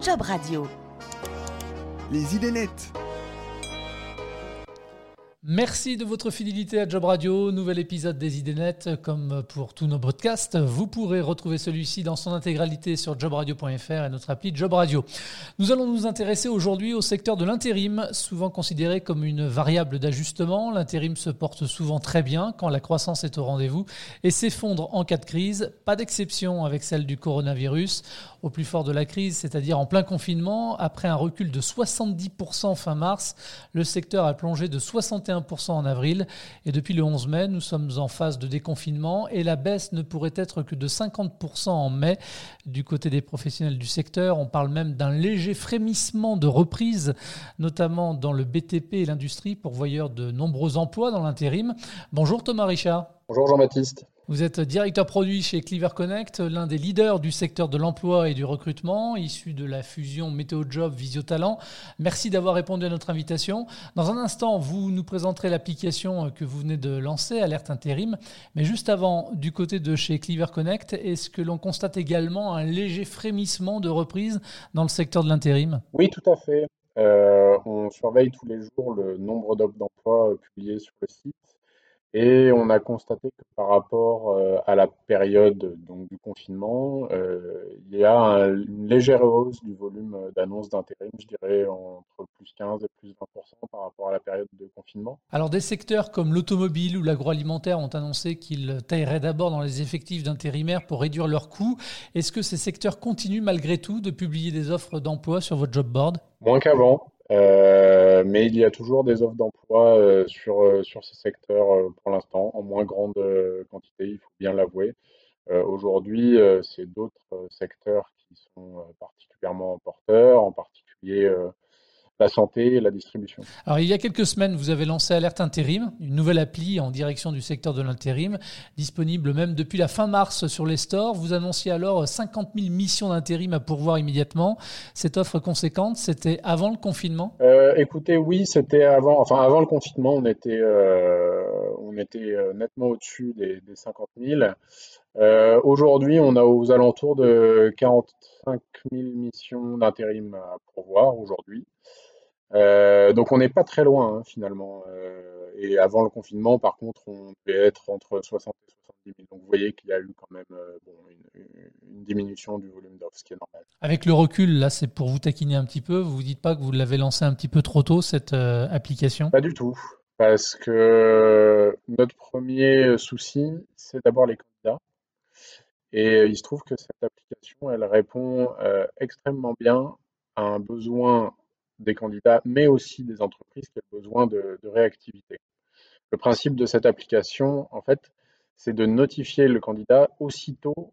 Job Radio. Les idées nettes. Merci de votre fidélité à Job Radio. Nouvel épisode des idées nettes. Comme pour tous nos podcasts, vous pourrez retrouver celui-ci dans son intégralité sur jobradio.fr et notre appli Job Radio. Nous allons nous intéresser aujourd'hui au secteur de l'intérim, souvent considéré comme une variable d'ajustement. L'intérim se porte souvent très bien quand la croissance est au rendez-vous et s'effondre en cas de crise. Pas d'exception avec celle du coronavirus. Au plus fort de la crise, c'est-à-dire en plein confinement, après un recul de 70% fin mars, le secteur a plongé de 61 en avril et depuis le 11 mai, nous sommes en phase de déconfinement et la baisse ne pourrait être que de 50% en mai. Du côté des professionnels du secteur, on parle même d'un léger frémissement de reprise, notamment dans le BTP et l'industrie, pourvoyeur de nombreux emplois dans l'intérim. Bonjour Thomas Richard. Bonjour Jean-Baptiste. Vous êtes directeur produit chez Cleaver Connect, l'un des leaders du secteur de l'emploi et du recrutement, issu de la fusion Météo Job Visio Talent. Merci d'avoir répondu à notre invitation. Dans un instant, vous nous présenterez l'application que vous venez de lancer, Alerte Intérim. Mais juste avant, du côté de chez Cleaver Connect, est-ce que l'on constate également un léger frémissement de reprise dans le secteur de l'intérim? Oui, tout à fait. Euh, on surveille tous les jours le nombre d'offres d'emploi publiées sur le site. Et on a constaté que par rapport euh, à la période donc, du confinement, euh, il y a une légère hausse du volume euh, d'annonces d'intérim, je dirais entre plus 15 et plus 20% par rapport à la période de confinement. Alors des secteurs comme l'automobile ou l'agroalimentaire ont annoncé qu'ils tailleraient d'abord dans les effectifs d'intérimaires pour réduire leurs coûts. Est-ce que ces secteurs continuent malgré tout de publier des offres d'emploi sur votre job board? Moins qu'avant. Euh, mais il y a toujours des offres d'emploi euh, sur, euh, sur ces secteurs pour l'instant, en moins grande quantité, il faut bien l'avouer. Aujourd'hui, c'est d'autres secteurs qui sont particulièrement porteurs, en particulier la santé et la distribution. Alors, il y a quelques semaines, vous avez lancé Alerte Intérim, une nouvelle appli en direction du secteur de l'intérim, disponible même depuis la fin mars sur les stores. Vous annonciez alors 50 000 missions d'intérim à pourvoir immédiatement. Cette offre conséquente, c'était avant le confinement? Euh, Écoutez, oui, c'était avant. Enfin, avant le confinement, on était, euh, on était euh, nettement au-dessus des, des, 50 000. Euh, Aujourd'hui, on a aux alentours de 45 000 missions d'intérim à pourvoir aujourd'hui. Euh, donc on n'est pas très loin hein, finalement. Euh, et avant le confinement, par contre, on devait être entre 60 et 70 000. Donc vous voyez qu'il y a eu quand même euh, bon, une, une, diminution du volume d'offres, ce qui est normal. Avec le recul, là, c'est pour vous taquiner un petit peu. Vous vous dites pas que vous l'avez lancé un petit peu trop tôt cette application? Pas du tout, parce que notre premier souci, c'est d'abord les candidats. Et il se trouve que cette application, elle répond extrêmement bien à un besoin des candidats, mais aussi des entreprises qui ont besoin de, réactivité. Le principe de cette application, en fait, c'est de notifier le candidat aussitôt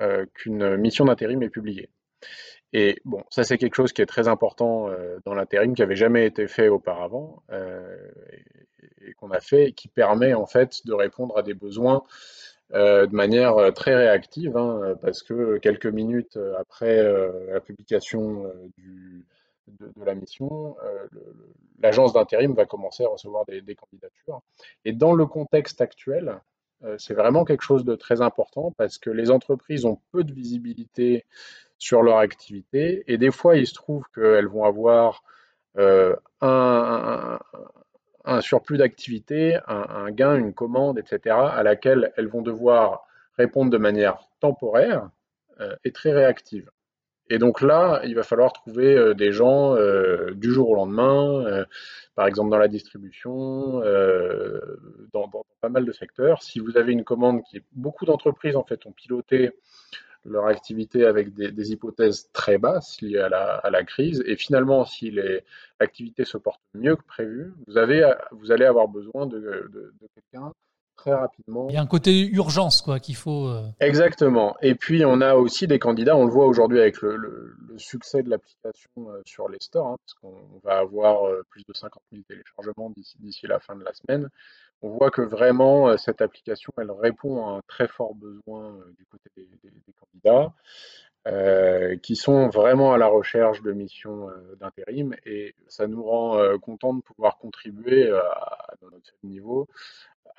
euh, qu'une mission d'intérim est publiée. Et bon, ça c'est quelque chose qui est très important euh, dans l'intérim, qui n'avait jamais été fait auparavant euh, et, qu'on a fait, qui permet en fait de répondre à des besoins de manière très réactive, hein, parce que quelques minutes après la publication du, de, la mission, euh, l'agence d'intérim va commencer à recevoir des, candidatures. Et dans le contexte actuel, euh, c'est vraiment quelque chose de très important parce que les entreprises ont peu de visibilité sur leur activité et des fois, il se trouve qu'elles vont avoir euh, un, surplus d'activité, un, gain, une commande, etc., à laquelle elles vont devoir répondre de manière temporaire et très réactive. Et donc là, il va falloir trouver euh, des gens euh, du jour au lendemain, euh, par exemple dans la distribution, dans, pas mal de secteurs. Si vous avez une commande qui beaucoup d'entreprises en fait ont piloté leur activité avec des, hypothèses très basses liées à la, crise, et finalement, si l'activité se porte mieux que prévu, vous, avez, vous allez avoir besoin de quelqu'un très rapidement. Il y a un côté urgence quoi qu'il faut. Euh, Exactement. Et puis on a aussi des candidats, on le voit aujourd'hui avec le, succès de l'application euh, sur les stores, hein, parce qu'on va avoir euh, plus de 50 000 téléchargements d'ici la fin de la semaine. On voit que vraiment cette application, elle répond à un très fort besoin du côté des, candidats. qui sont vraiment à la recherche de missions d'intérim et ça nous rend content de pouvoir contribuer à, notre niveau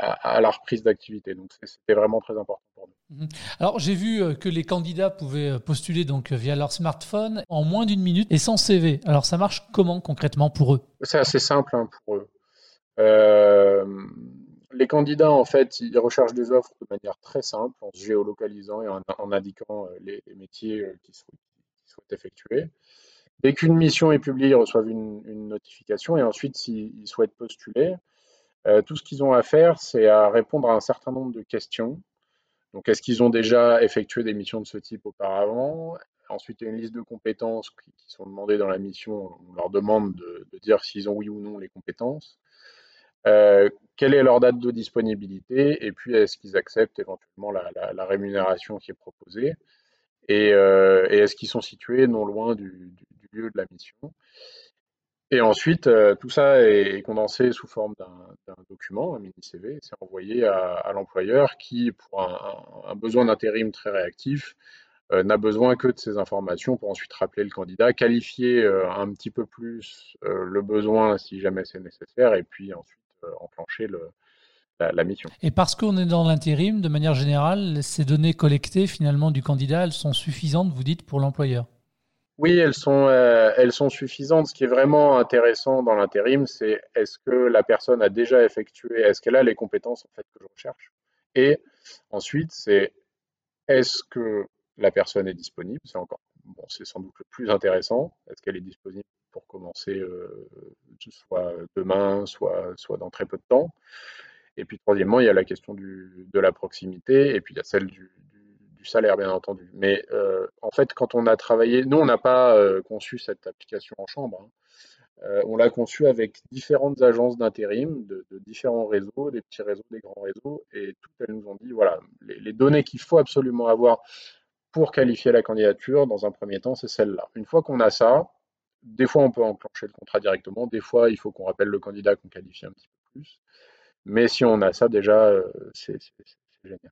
à, la reprise d'activité. Donc c'était vraiment très important pour nous. Mhm. Alors j'ai vu euh, que les candidats pouvaient postuler donc via leur smartphone en moins d'une minute et sans CV. Alors ça marche comment concrètement pour eux? C'est assez simple hein, pour eux. Euh, les candidats, en fait, ils recherchent des offres de manière très simple, en se géolocalisant et en, indiquant euh, les, métiers euh, qu'ils souhaitent, effectuer. Dès qu'une mission est publiée, ils reçoivent une, notification et ensuite, s'ils souhaitent postuler, euh, tout ce qu'ils ont à faire, c'est à répondre à un certain nombre de questions. Donc, est-ce qu'ils ont déjà effectué des missions de ce type auparavant? Ensuite, il y a une liste de compétences qui, sont demandées dans la mission. On leur demande de dire s'ils ont oui ou non les compétences. Euh, quelle est leur date de disponibilité? Et puis est-ce qu'ils acceptent éventuellement la, rémunération qui est proposée? Euh, et, est-ce qu'ils sont situés non loin du, lieu de la mission? Et ensuite, euh, tout ça est condensé sous forme d'un document, un mini-CV, c'est envoyé à, l'employeur qui, pour un, besoin d'intérim très réactif, n'a besoin que de ces informations pour ensuite rappeler le candidat, qualifier un petit peu plus le besoin si jamais c'est nécessaire, et puis ensuite euh, enclencher la, mission. Et parce qu'on est dans l'intérim, de manière générale, ces données collectées finalement du candidat, elles sont suffisantes, vous dites, pour l'employeur? Oui, elles sont, euh, elles sont suffisantes. Ce qui est vraiment intéressant dans l'intérim, c'est est-ce que la personne a déjà effectué, est-ce qu'elle a les compétences en fait que je recherche? Et ensuite, c'est est-ce que la personne est disponible? C'est encore, bon, c'est sans doute le plus intéressant. Est-ce qu'elle est disponible pour commencer euh, soit demain, soit, soit dans très peu de temps? Et puis troisièmement, il y a la question du, de la proximité et puis il y a celle du, du, salaire, bien entendu. Mais euh, en fait, quand on a travaillé, nous, on n'a pas euh, conçu cette application en chambre. Hein. on l'a conçue avec différentes agences d'intérim, de, différents réseaux, des petits réseaux, des grands réseaux, et toutes elles nous ont dit, voilà, les, les données qu'il faut absolument avoir pour qualifier la candidature, dans un premier temps, c'est celle-là. Une fois qu'on a ça, des fois, on peut enclencher le contrat directement. Des fois, il faut qu'on rappelle le candidat qu'on qualifie un petit peu plus. Mais si on a ça, déjà, euh, c'est génial.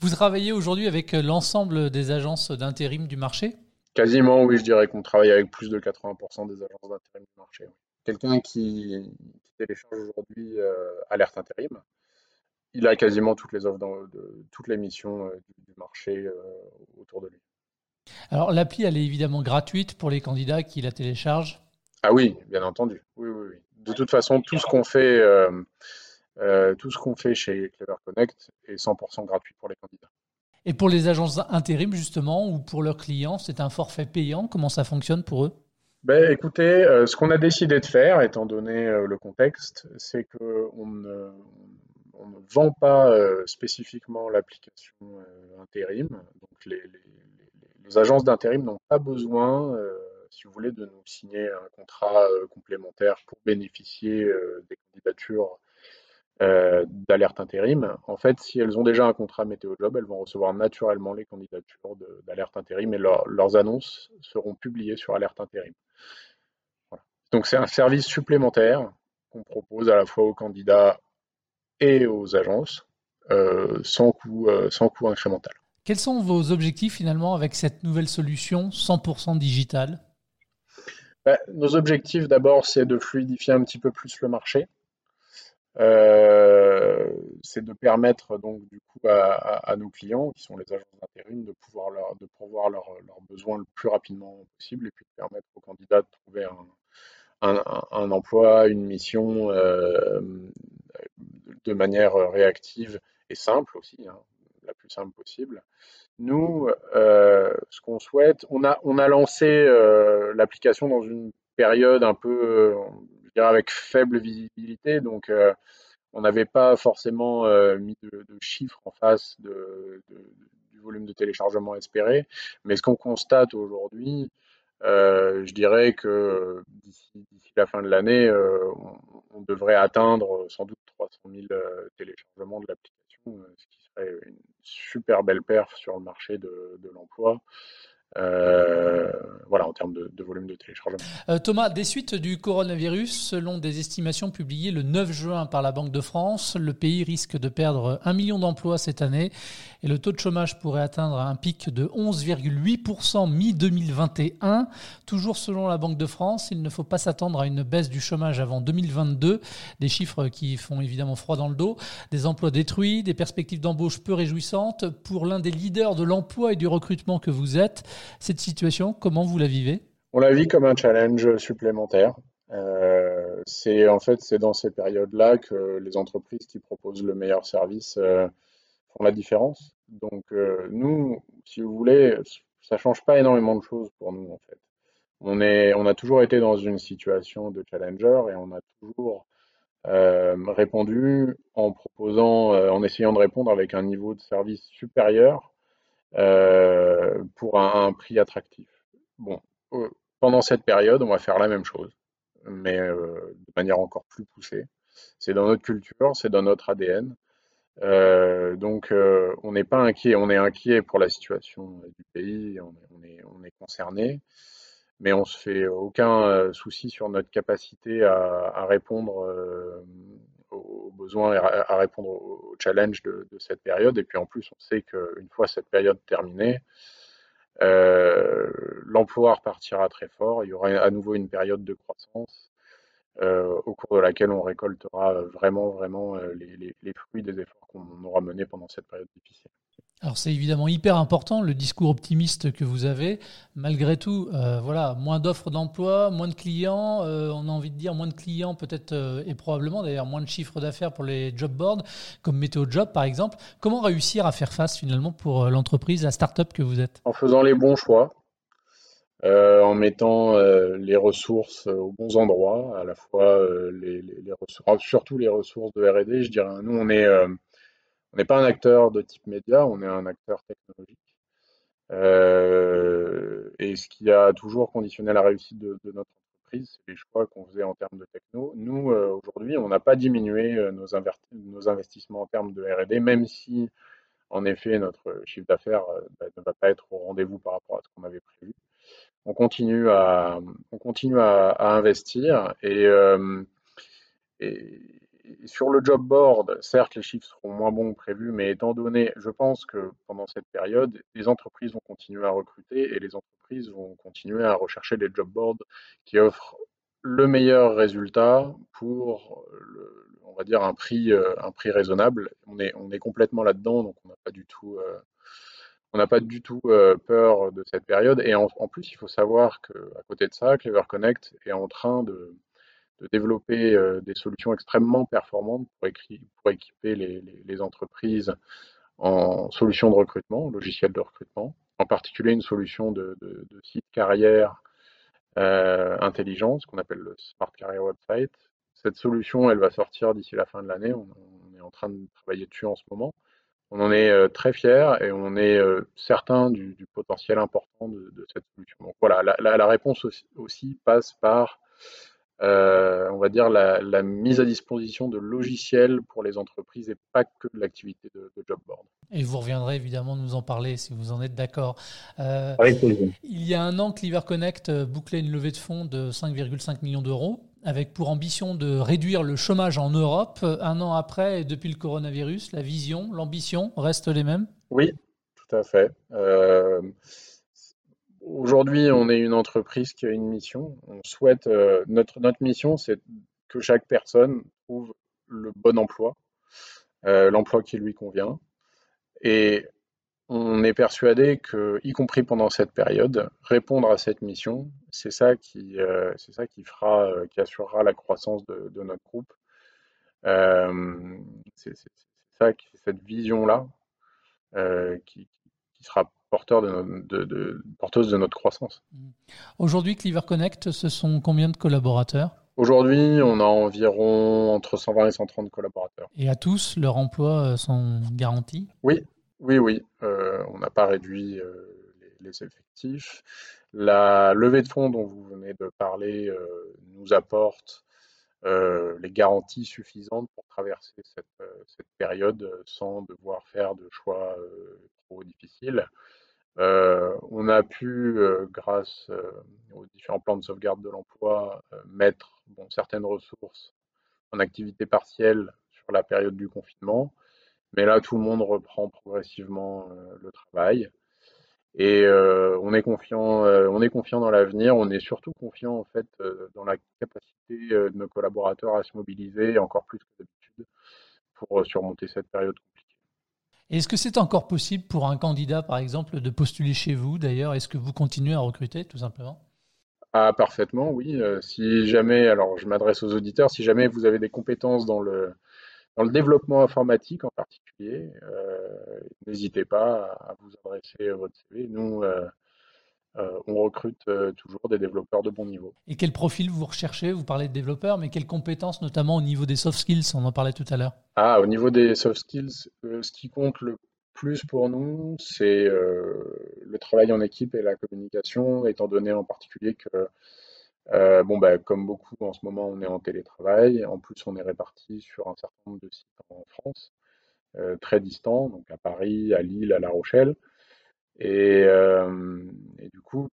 Vous travaillez aujourd'hui avec euh, l'ensemble des agences d'intérim du marché? Quasiment, oui, je dirais qu'on travaille avec plus de 80% des agences d'intérim du marché. Quelqu'un qui, télécharge aujourd'hui euh, Alerte Intérim, il a quasiment toutes les offres, de, toutes les missions du, marché autour de lui. Alors l'appli, elle est évidemment gratuite pour les candidats qui la téléchargent? Ah oui, bien entendu. Oui, oui, oui. De toute façon, tout ce qu'on fait, euh, euh, tout ce qu'on fait chez Clever Connect est 100% gratuit pour les candidats. Et pour les agences intérim, justement, ou pour leurs clients, c'est un forfait payant? Comment ça fonctionne pour eux? Ben, écoutez, euh, ce qu'on a décidé de faire, étant donné le contexte, c'est qu'on ne, on ne vend pas spécifiquement l'application intérim. Donc les, les agences d'intérim n'ont pas besoin, euh, si vous voulez, de nous signer un contrat euh, complémentaire pour bénéficier euh, des candidatures d'alerte intérim. En fait, si elles ont déjà un contrat météo job, elles vont recevoir naturellement les candidatures d'alerte intérim et leurs annonces seront publiées sur alerte intérim. Donc c'est un service supplémentaire qu'on propose à la fois aux candidats et aux agences sans coût, sans coût incrémental. Quels sont vos objectifs finalement avec cette nouvelle solution 100% digitale? Bah, Nos objectifs d'abord, c'est de fluidifier un petit peu plus le marché. Euh, c'est de permettre donc du coup à, nos clients, qui sont les agences d'intérim, de pouvoir leur, de pourvoir leurs besoins le plus rapidement possible et puis de permettre aux candidats de trouver un, emploi, une mission euh, de manière réactive et simple aussi. Hein la plus simple possible. Nous, euh, ce qu'on souhaite, on a, on a lancé l'application dans une période un peu, avec faible visibilité, donc euh, on n'avait pas forcément mis de, chiffres en face du volume de téléchargement espéré, mais ce qu'on constate aujourd'hui, je dirais que d'ici la fin de l'année, on, on, devrait atteindre sans doute 300 000 téléchargements de l'application, ce qui serait une super belle perf sur le marché de, l'emploi. Euh, voilà, en termes de, volume de téléchargement. Euh, Thomas, des suites du coronavirus, selon des estimations publiées le 9 juin par la Banque de France, le pays risque de perdre un million d'emplois cette année et le taux de chômage pourrait atteindre un pic de 11,8% mi-2021. Toujours selon la Banque de France, il ne faut pas s'attendre à une baisse du chômage avant 2022. Des chiffres qui font évidemment froid dans le dos. Des emplois détruits, des perspectives d'embauche peu réjouissantes. Pour l'un des leaders de l'emploi et du recrutement que vous êtes, cette situation, comment vous la vivez? On la vit comme un challenge supplémentaire. Euh, c'est en fait c'est dans ces périodes-là que les entreprises qui proposent le meilleur service euh, font la différence. Donc euh, nous, si vous voulez, ça change pas énormément de choses pour nous en fait. On est, on a toujours été dans une situation de challenger et on a toujours répondu en proposant, en essayant de répondre avec un niveau de service supérieur euh, pour un, prix attractif. Bon, euh, pendant cette période, on va faire la même chose, mais euh, de manière encore plus poussée. C'est dans notre culture, c'est dans notre ADN. donc, on n'est pas inquiet. On est inquiet pour la situation du pays. On est, on concerné, mais on se fait aucun souci sur notre capacité à répondre aux besoins et à répondre aux challenges de, cette période. Et puis en plus, on sait qu'une fois cette période terminée, euh, l'emploi repartira très fort. Il y aura à nouveau une période de croissance euh, au cours de laquelle on récoltera vraiment, vraiment euh, les fruits des efforts qu'on aura menés pendant cette période difficile. Alors c'est évidemment hyper important le discours optimiste que vous avez. Malgré tout, euh, voilà, moins d'offres d'emploi, moins de clients, euh, on a envie de dire moins de clients peut-être euh, et probablement d'ailleurs moins de chiffres d'affaires pour les job boards comme Météo Job par exemple. Comment réussir à faire face finalement pour l'entreprise, la start-up que vous êtes? En faisant les bons choix, en mettant les ressources aux bons endroits, à la fois les, les ressources, surtout les ressources de R&D. Je dirais, nous on est on n'est pas un acteur de type média, on est un acteur technologique. Euh, et ce qui a toujours conditionné la réussite de, notre entreprise, c'est les choix qu'on faisait en termes de techno. Nous, euh, aujourd'hui, on n'a pas diminué euh, nos, investissements en termes de RD, même si, en effet, notre chiffre d'affaires bah, ne va pas être au rendez-vous par rapport à ce qu'on avait prévu. On continue à, on continue à, investir et, et sur le job board, certes, les chiffres seront moins bons que prévu, mais étant donné, je pense que pendant cette période, les entreprises vont continuer à recruter et les entreprises vont continuer à rechercher les job boards qui offrent le meilleur résultat pour, on va dire, un prix, euh, raisonnable. On est, complètement là-dedans, donc on n'a pas du tout, euh, euh, peur de cette période. Et en, en, plus, il faut savoir qu'à côté de ça, Clever Connect est en train de de développer euh, des solutions extrêmement performantes pour, équiper les, entreprises en solutions de recrutement, logiciels de recrutement, en particulier une solution de, site carrière euh, intelligent, ce qu'on appelle le Smart Career Website. Cette solution, elle va sortir d'ici la fin de l'année. On, est en train de travailler dessus en ce moment. On en est euh, très fiers et on est certain du, potentiel important de, cette solution. Donc voilà, la, réponse aussi passe par euh, on va dire, la, mise à disposition de logiciels pour les entreprises et pas que de l'activité de, job board. Et vous reviendrez évidemment nous en parler si vous en êtes d'accord. Euh, il y a un an, Cleaver Connect euh, bouclait une levée de fonds de 5,5 millions d'euros avec pour ambition de réduire le chômage en Europe. Un an après, et depuis le coronavirus, la vision, l'ambition restent les mêmes? Oui, tout à fait. Aujourd'hui, on est une entreprise qui a une mission. On souhaite euh, notre notre mission, c'est que chaque personne trouve le bon emploi, euh, l'emploi qui lui convient. Et on est persuadé que, y compris pendant cette période, répondre à cette mission, c'est ça qui euh, c'est ça qui fera, qui assurera la croissance de, notre groupe. c'est ça, cette vision-là, qui, qui sera porteur de, porteuse de notre croissance. Mmh. Aujourd'hui, Cleaver Connect, ce sont combien de collaborateurs? Aujourd'hui, on a environ entre 120 et 130 collaborateurs. Et à tous, leurs emplois euh, sont garantis? Oui, oui, oui. Euh, on n'a pas réduit euh, les, effectifs. La levée de fonds dont vous venez de parler nous apporte les garanties suffisantes pour traverser cette, cette, période sans devoir faire de choix trop difficiles. on a pu, grâce aux différents plans de sauvegarde de l'emploi, mettre certaines ressources en activité partielle sur la période du confinement. Mais là, tout le monde reprend progressivement le travail. Et on est confiant, on est confiant dans l'avenir. On est surtout confiant en fait dans la capacité de nos collaborateurs à se mobiliser encore plus que d'habitude pour surmonter cette période. Est-ce que c'est encore possible pour un candidat, par exemple, de postuler chez vous D'ailleurs, est-ce que vous continuez à recruter, tout simplement? Ah, parfaitement, oui. si jamais, alors je m'adresse aux auditeurs, si jamais vous avez des compétences dans le dans le développement informatique en particulier, euh, n'hésitez pas à vous adresser votre CV. Nous, euh, euh, on recrute toujours des développeurs de bon niveau. Et quel profil vous recherchez? Vous parlez de développeurs, mais quelles compétences, notamment au niveau des soft skills? On en parlait tout à l'heure. Ah, au niveau des soft skills, ce qui compte le plus pour nous, c'est le travail en équipe et la communication, étant donné en particulier que euh, bon, bah, comme beaucoup en ce moment, on est en télétravail. En plus, on est réparti sur un certain nombre de sites en France, euh, très distants, donc à Paris, à Lille, à La Rochelle. Et, euh,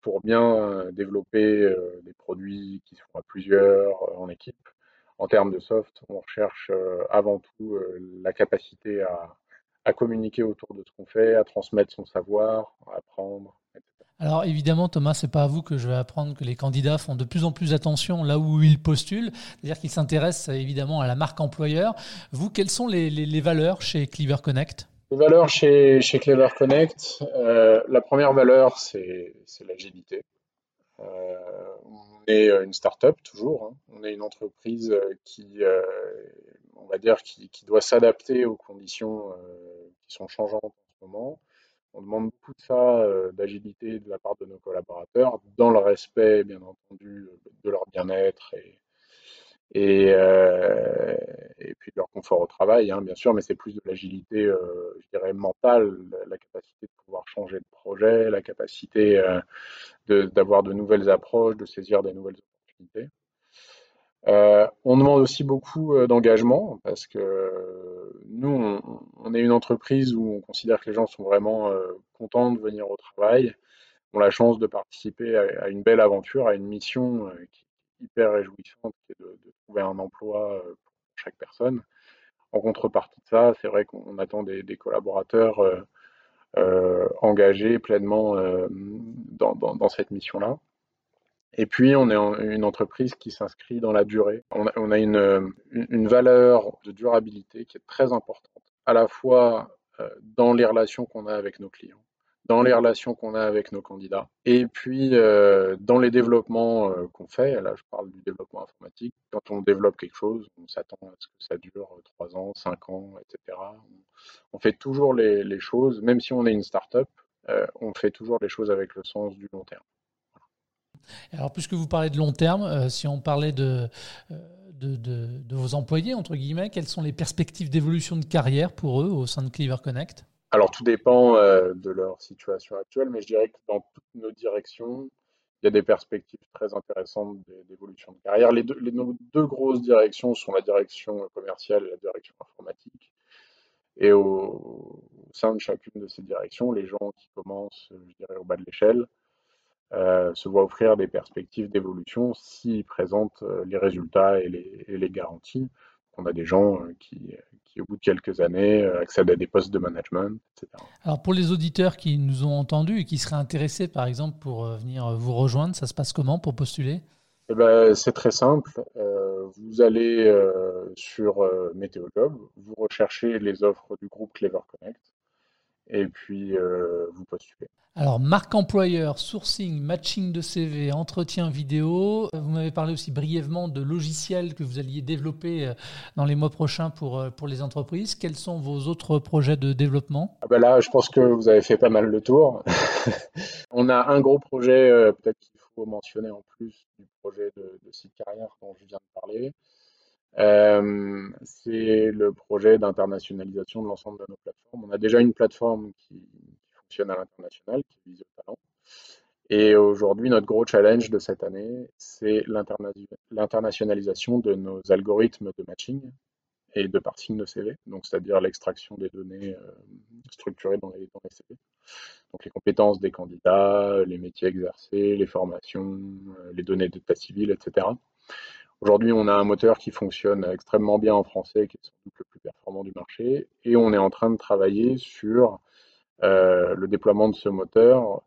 pour bien développer des produits qui sont à plusieurs en équipe, en termes de soft, on recherche avant tout la capacité à, communiquer autour de ce qu'on fait, à transmettre son savoir, à apprendre, alors évidemment, Thomas, c'est pas à vous que je vais apprendre que les candidats font de plus en plus attention là où ils postulent, c'est-à-dire qu'ils s'intéressent évidemment à la marque employeur. Vous, quelles sont les, valeurs chez Cleaver Connect? Les valeurs chez, chez Clever Connect, euh, la première valeur, c'est l'agilité. Euh, on est une start-up toujours, hein. on est une entreprise qui, euh, on va dire, qui, doit s'adapter aux conditions qui sont changeantes en ce moment. On demande beaucoup de ça, euh, d'agilité de la part de nos collaborateurs, dans le respect, bien entendu, de leur bien-être et, euh, et, puis leur confort au travail, hein, bien sûr, mais c'est plus de l'agilité, euh, je dirais, mentale, la capacité de pouvoir changer de projet, la capacité d'avoir de, nouvelles approches, de saisir des nouvelles opportunités. Euh, on demande aussi beaucoup euh, d'engagement parce que nous, on, est une entreprise où on considère que les gens sont vraiment euh, contents de venir au travail, ont la chance de participer à, une belle aventure, à une mission qui hyper réjouissante, qui est de, trouver un emploi pour chaque personne. En contrepartie de ça, c'est vrai qu'on attend des, collaborateurs engagés pleinement dans cette mission-là. Et puis, on est une entreprise qui s'inscrit dans la durée. On a, une, valeur de durabilité qui est très importante, à la fois euh, dans les relations qu'on a avec nos clients, dans les relations qu'on a avec nos candidats, et puis euh, dans les développements euh, qu'on fait. Là, je parle du développement informatique. Quand on développe quelque chose, on s'attend à ce que ça dure 3 ans, 5 ans, etc. On, fait toujours les, choses, même si on est une start-up, on fait toujours les choses avec le sens du long terme. Alors, puisque vous parlez de long terme, euh, si on parlait euh, de, de, vos employés, entre guillemets, quelles sont les perspectives d'évolution de carrière pour eux au sein de Cleaver Connect? Alors, tout dépend euh, de leur situation actuelle, mais je dirais que dans toutes nos directions, il y a des perspectives très intéressantes d'évolution de carrière. Les deux, les, nos deux grosses directions sont la direction commerciale et la direction informatique. Et au, sein de chacune de ces directions, les gens qui commencent, je dirais, au bas de l'échelle, euh, se voit offrir des perspectives d'évolution s'ils présentent euh, les résultats et les, garanties. On a des gens qui, qui, au bout de quelques années, accèdent à des postes de management, etc. Alors pour les auditeurs qui nous ont entendus et qui seraient intéressés, par exemple, pour venir vous rejoindre, ça se passe comment pour postuler? Eh ben, C'est très simple. vous allez sur Météojob, vous recherchez les offres du groupe Clever Connect et puis vous postulez. Alors, marque employeur, sourcing, matching de CV, entretien vidéo. Vous m'avez parlé aussi brièvement de logiciels que vous alliez développer euh, dans les mois prochains pour, euh, pour les entreprises. Quels sont vos autres projets de développement? Ah ben Là, je pense que vous avez fait pas mal le tour. On a un gros projet, euh, peut-être qu'il faut mentionner en plus du projet de, site carrière dont je viens de parler. C'est le projet d'internationalisation de l'ensemble de nos plateformes. On a déjà une plateforme qui à l'international, qui vise au talent. Et aujourd'hui, notre gros challenge de cette année, c'est l'internationalisation de nos algorithmes de matching et de parsing de CV, donc c'est-à-dire l'extraction des données structurées dans les, dans les CV. Donc les compétences des candidats, les métiers exercés, les formations, les données d'état civil, etc. Aujourd'hui, on a un moteur qui fonctionne extrêmement bien en français, qui est sans doute le plus performant du marché, et on est en train de travailler sur euh, le déploiement de ce moteur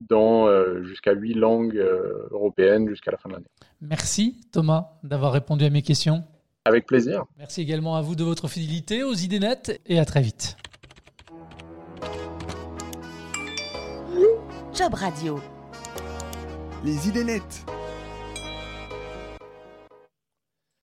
dans euh, jusqu'à huit langues euh, européennes jusqu'à la fin de l'année. Merci Thomas d'avoir répondu à mes questions. Avec plaisir. Merci également à vous de votre fidélité aux idées nettes et à très vite. Job Radio. Les idées nettes